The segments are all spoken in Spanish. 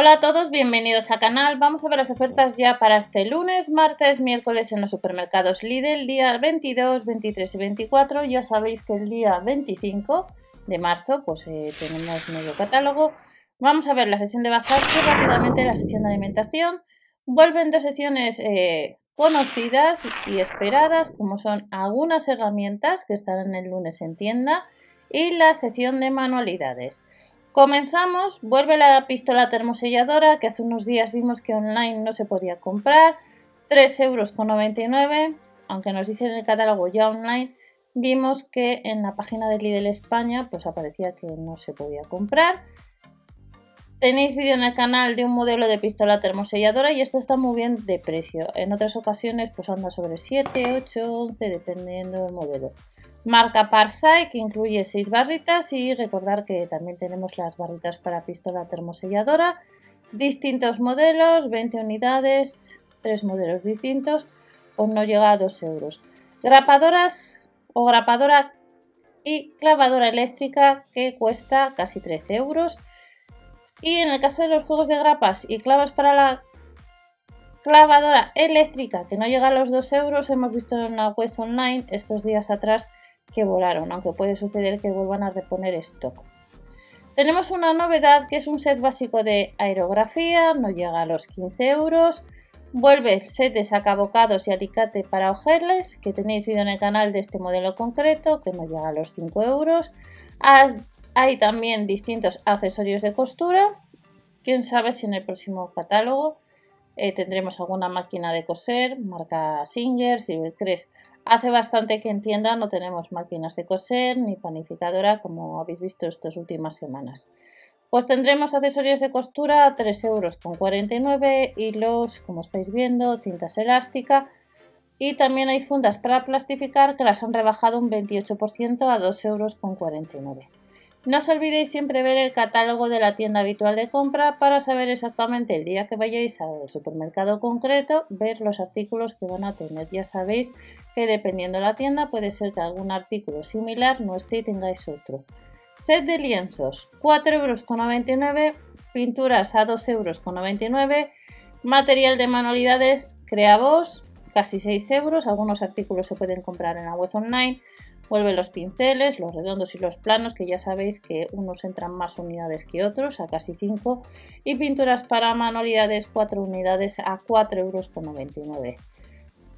Hola a todos, bienvenidos al canal. Vamos a ver las ofertas ya para este lunes, martes, miércoles en los supermercados Lidl, día 22, 23 y 24. Ya sabéis que el día 25 de marzo pues eh, tenemos medio catálogo. Vamos a ver la sección de bazar rápidamente la sección de alimentación. Vuelven dos secciones eh, conocidas y esperadas, como son algunas herramientas que estarán el lunes en tienda y la sección de manualidades. Comenzamos, vuelve la pistola termoselladora que hace unos días vimos que online no se podía comprar, 3,99 euros, aunque nos dice en el catálogo ya online, vimos que en la página de Lidl España pues aparecía que no se podía comprar. Tenéis vídeo en el canal de un modelo de pistola termoselladora y esto está muy bien de precio. En otras ocasiones pues anda sobre 7, 8, 11 dependiendo del modelo. Marca Parsai que incluye 6 barritas y recordar que también tenemos las barritas para pistola termoselladora. Distintos modelos, 20 unidades, 3 modelos distintos, o no llega a 2 euros. Grapadoras o grapadora y clavadora eléctrica que cuesta casi 13 euros. Y en el caso de los juegos de grapas y clavos para la clavadora eléctrica que no llega a los 2 euros, hemos visto en la web online estos días atrás que volaron, aunque puede suceder que vuelvan a reponer stock. Tenemos una novedad que es un set básico de aerografía, no llega a los 15 euros. Vuelve el set de sacabocados y alicate para ojerles, que tenéis vídeo en el canal de este modelo concreto, que no llega a los 5 euros. Hay también distintos accesorios de costura. Quién sabe si en el próximo catálogo eh, tendremos alguna máquina de coser, marca Singer, Silvercrest. Hace bastante que en tienda no tenemos máquinas de coser ni panificadora como habéis visto estas últimas semanas. Pues tendremos accesorios de costura a 3,49 euros, hilos, como estáis viendo, cintas elásticas y también hay fundas para plastificar que las han rebajado un 28% a 2,49 euros. No os olvidéis siempre ver el catálogo de la tienda habitual de compra para saber exactamente el día que vayáis al supermercado concreto, ver los artículos que van a tener. Ya sabéis que dependiendo de la tienda puede ser que algún artículo similar no esté y tengáis otro. Set de lienzos, 4,99 euros, pinturas a 2,99 euros, material de manualidades Creavos, casi 6 euros, algunos artículos se pueden comprar en la web online, vuelve los pinceles, los redondos y los planos, que ya sabéis que unos entran más unidades que otros, a casi 5, y pinturas para manualidades 4 unidades a 4,99 euros.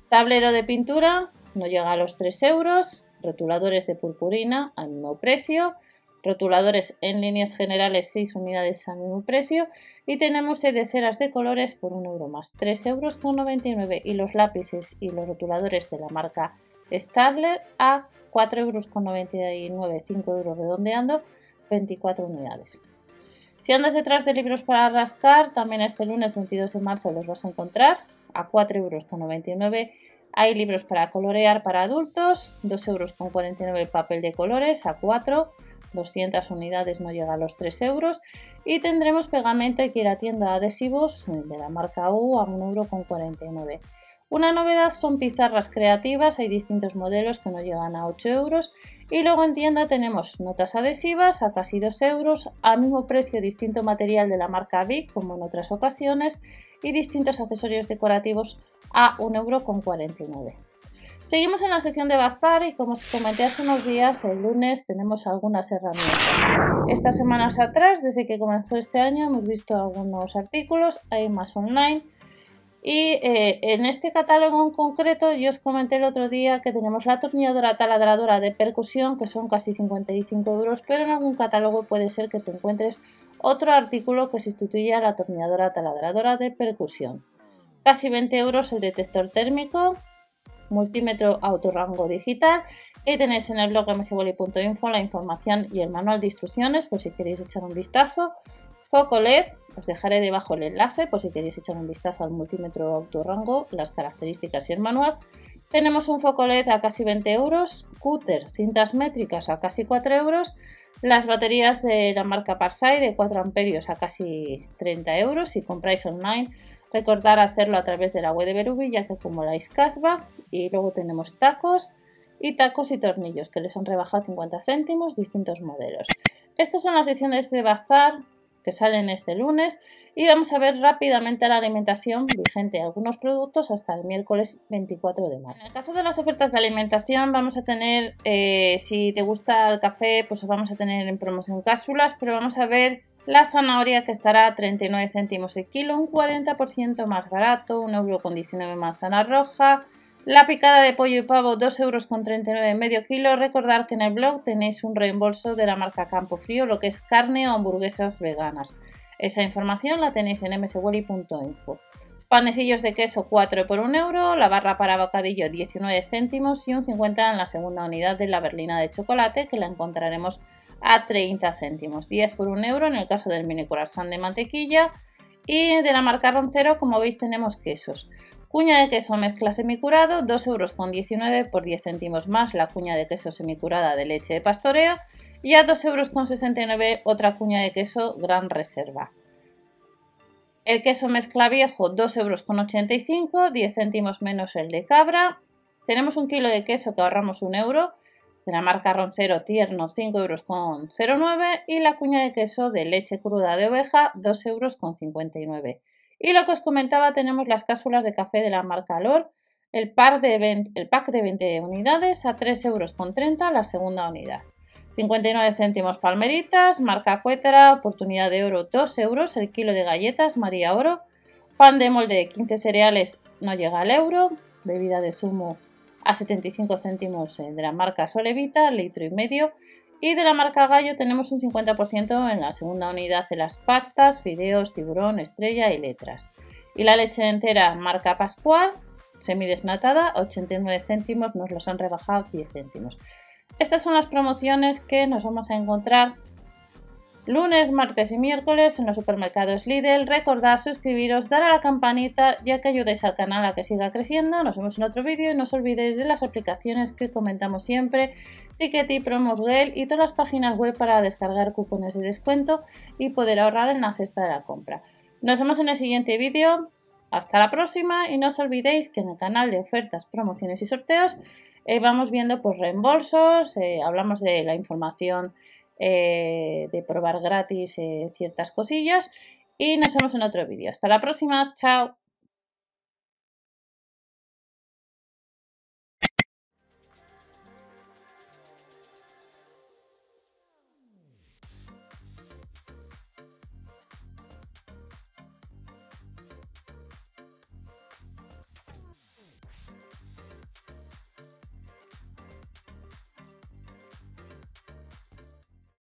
Tablero de pintura, no llega a los 3 euros, rotuladores de purpurina al mismo precio, rotuladores en líneas generales 6 unidades al mismo precio. Y tenemos de ceras de colores por 1 euro más, 3,99 euros y los lápices y los rotuladores de la marca Stadler a 4,99 euros, 5 euros redondeando, 24 unidades. Si andas detrás de libros para rascar, también este lunes 22 de marzo los vas a encontrar a 4,99 euros. Hay libros para colorear para adultos, 2,49 euros papel de colores a 4, 200 unidades no llega a los 3 euros. Y tendremos pegamento y a tienda adhesivos de la marca U a 1,49 euros. Una novedad son pizarras creativas, hay distintos modelos que no llegan a 8 euros. Y luego en tienda tenemos notas adhesivas a casi 2 euros, al mismo precio distinto material de la marca Vic como en otras ocasiones y distintos accesorios decorativos a 1,49 euro. Seguimos en la sección de bazar y como os comenté hace unos días, el lunes tenemos algunas herramientas. Estas semanas atrás, desde que comenzó este año, hemos visto algunos artículos, hay más online y eh, en este catálogo en concreto, yo os comenté el otro día que tenemos la atornilladora taladradora de percusión, que son casi 55 euros, pero en algún catálogo puede ser que te encuentres otro artículo que sustituya a la atornilladora taladradora de percusión. Casi 20 euros el detector térmico, multímetro autorrango digital y tenéis en el blog msboli.info la información y el manual de instrucciones por si queréis echar un vistazo. Foco LED, os dejaré debajo el enlace por si queréis echar un vistazo al multímetro autorrango, las características y el manual. Tenemos un foco LED a casi 20 euros, cúter, cintas métricas a casi 4 euros, las baterías de la marca Parsai de 4 amperios a casi 30 euros. Si compráis online, recordar hacerlo a través de la web de Berubi, ya que como la casva. Y luego tenemos tacos y tacos y tornillos que les han rebajado 50 céntimos, distintos modelos. Estas son las secciones de bazar que salen este lunes y vamos a ver rápidamente la alimentación vigente de algunos productos hasta el miércoles 24 de marzo. En el caso de las ofertas de alimentación vamos a tener, eh, si te gusta el café, pues vamos a tener en promoción cápsulas, pero vamos a ver la zanahoria que estará a 39 céntimos el kilo, un 40% más barato, un euro con 19 manzana roja, la picada de pollo y pavo, 2,39 euros medio kilo. Recordad que en el blog tenéis un reembolso de la marca Campo Frío, lo que es carne o hamburguesas veganas. Esa información la tenéis en mswelly.info. Panecillos de queso 4 por 1 euro, la barra para bocadillo 19 céntimos y un 50 en la segunda unidad de la berlina de chocolate que la encontraremos a 30 céntimos. 10 por 1 euro en el caso del mini corazón de mantequilla y de la marca Roncero, como veis, tenemos quesos. Cuña de queso mezcla semicurado, 2,19 euros por 10 céntimos más la cuña de queso semicurada de leche de pastoreo y a 2,69 euros otra cuña de queso gran reserva. El queso mezcla viejo, 2,85 euros, 10 céntimos menos el de cabra. Tenemos un kilo de queso que ahorramos un euro de la marca Roncero Tierno 5,09 euros y la cuña de queso de leche cruda de oveja 2,59 euros. Y lo que os comentaba, tenemos las cápsulas de café de la marca Alor, el, par de el pack de 20 unidades a 3,30 euros la segunda unidad. 59 céntimos palmeritas, marca Cuétara, oportunidad de oro 2 euros, el kilo de galletas María Oro, pan de molde de 15 cereales no llega al euro, bebida de zumo a 75 céntimos eh, de la marca Solevita, litro y medio. Y de la marca Gallo tenemos un 50% en la segunda unidad de las pastas, fideos, tiburón, estrella y letras. Y la leche entera marca Pascual, semidesnatada, 89 céntimos, nos los han rebajado 10 céntimos. Estas son las promociones que nos vamos a encontrar lunes, martes y miércoles en los supermercados Lidl. Recordad suscribiros, dar a la campanita ya que ayudáis al canal a que siga creciendo. Nos vemos en otro vídeo y no os olvidéis de las aplicaciones que comentamos siempre, Tickety, Promosgale y todas las páginas web para descargar cupones de descuento y poder ahorrar en la cesta de la compra. Nos vemos en el siguiente vídeo. Hasta la próxima y no os olvidéis que en el canal de ofertas, promociones y sorteos eh, vamos viendo pues reembolsos, eh, hablamos de la información eh, de probar gratis eh, ciertas cosillas y nos vemos en otro vídeo. Hasta la próxima, chao.